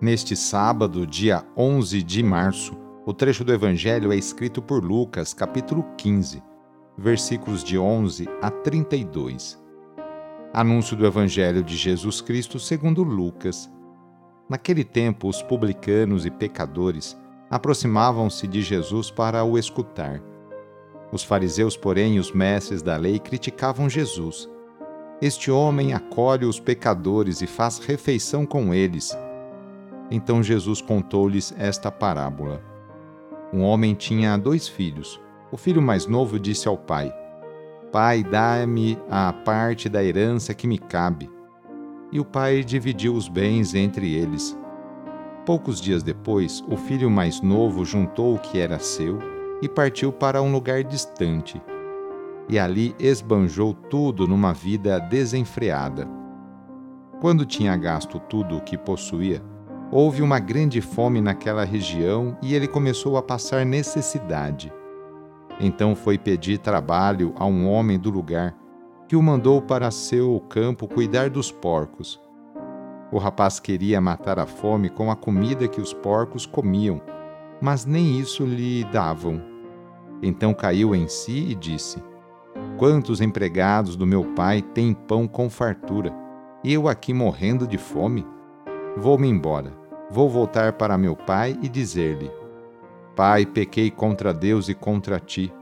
Neste sábado, dia 11 de março, o trecho do Evangelho é escrito por Lucas, capítulo 15, versículos de 11 a 32. Anúncio do Evangelho de Jesus Cristo segundo Lucas Naquele tempo, os publicanos e pecadores aproximavam-se de Jesus para o escutar. Os fariseus, porém, os mestres da lei criticavam Jesus. Este homem acolhe os pecadores e faz refeição com eles. Então Jesus contou-lhes esta parábola. Um homem tinha dois filhos. O filho mais novo disse ao pai: Pai, dá-me a parte da herança que me cabe e o pai dividiu os bens entre eles. Poucos dias depois, o filho mais novo juntou o que era seu e partiu para um lugar distante. E ali esbanjou tudo numa vida desenfreada. Quando tinha gasto tudo o que possuía, houve uma grande fome naquela região e ele começou a passar necessidade. Então foi pedir trabalho a um homem do lugar que o mandou para seu campo cuidar dos porcos. O rapaz queria matar a fome com a comida que os porcos comiam, mas nem isso lhe davam. Então caiu em si e disse: Quantos empregados do meu pai têm pão com fartura, e eu aqui morrendo de fome? Vou-me embora, vou voltar para meu pai e dizer-lhe: Pai, pequei contra Deus e contra ti.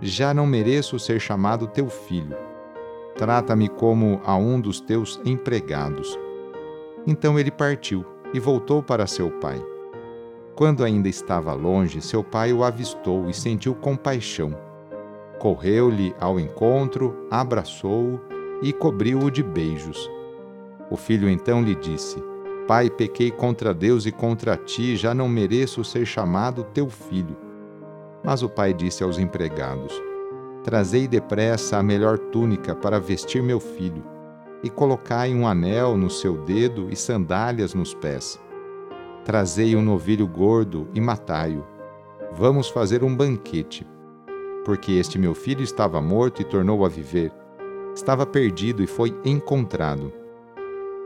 Já não mereço ser chamado teu filho Trata-me como a um dos teus empregados. Então ele partiu e voltou para seu pai. Quando ainda estava longe, seu pai o avistou e sentiu compaixão. Correu-lhe ao encontro, abraçou-o e cobriu-o de beijos. O filho então lhe disse: Pai, pequei contra Deus e contra ti, já não mereço ser chamado teu filho. Mas o pai disse aos empregados: Trazei depressa a melhor túnica para vestir meu filho, e colocai um anel no seu dedo e sandálias nos pés. Trazei um novilho gordo e matai-o. Vamos fazer um banquete. Porque este meu filho estava morto e tornou a viver. Estava perdido e foi encontrado.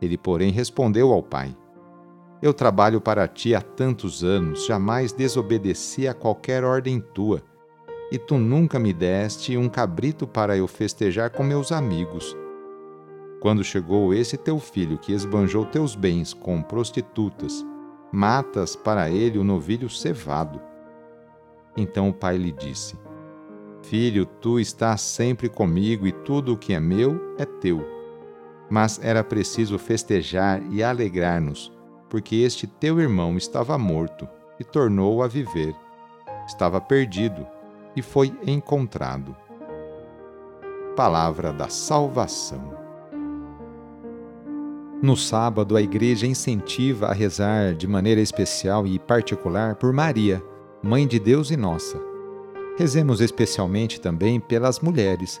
Ele, porém, respondeu ao pai: Eu trabalho para ti há tantos anos, jamais desobedeci a qualquer ordem tua e tu nunca me deste um cabrito para eu festejar com meus amigos. Quando chegou esse teu filho que esbanjou teus bens com prostitutas, matas para ele o novilho cevado. Então o pai lhe disse: Filho, tu estás sempre comigo e tudo o que é meu é teu. Mas era preciso festejar e alegrar-nos, porque este teu irmão estava morto e tornou a viver. Estava perdido e foi encontrado. Palavra da Salvação. No sábado, a Igreja incentiva a rezar de maneira especial e particular por Maria, Mãe de Deus e nossa. Rezemos especialmente também pelas mulheres,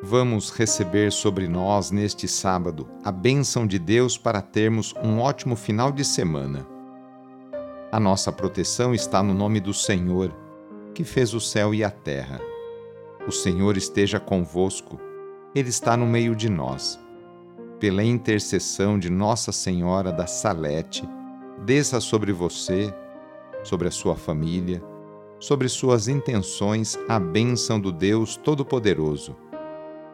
Vamos receber sobre nós neste sábado a bênção de Deus para termos um ótimo final de semana. A nossa proteção está no nome do Senhor, que fez o céu e a terra. O Senhor esteja convosco, Ele está no meio de nós. Pela intercessão de Nossa Senhora da Salete, desça sobre você, sobre a sua família, sobre suas intenções a bênção do Deus Todo-Poderoso,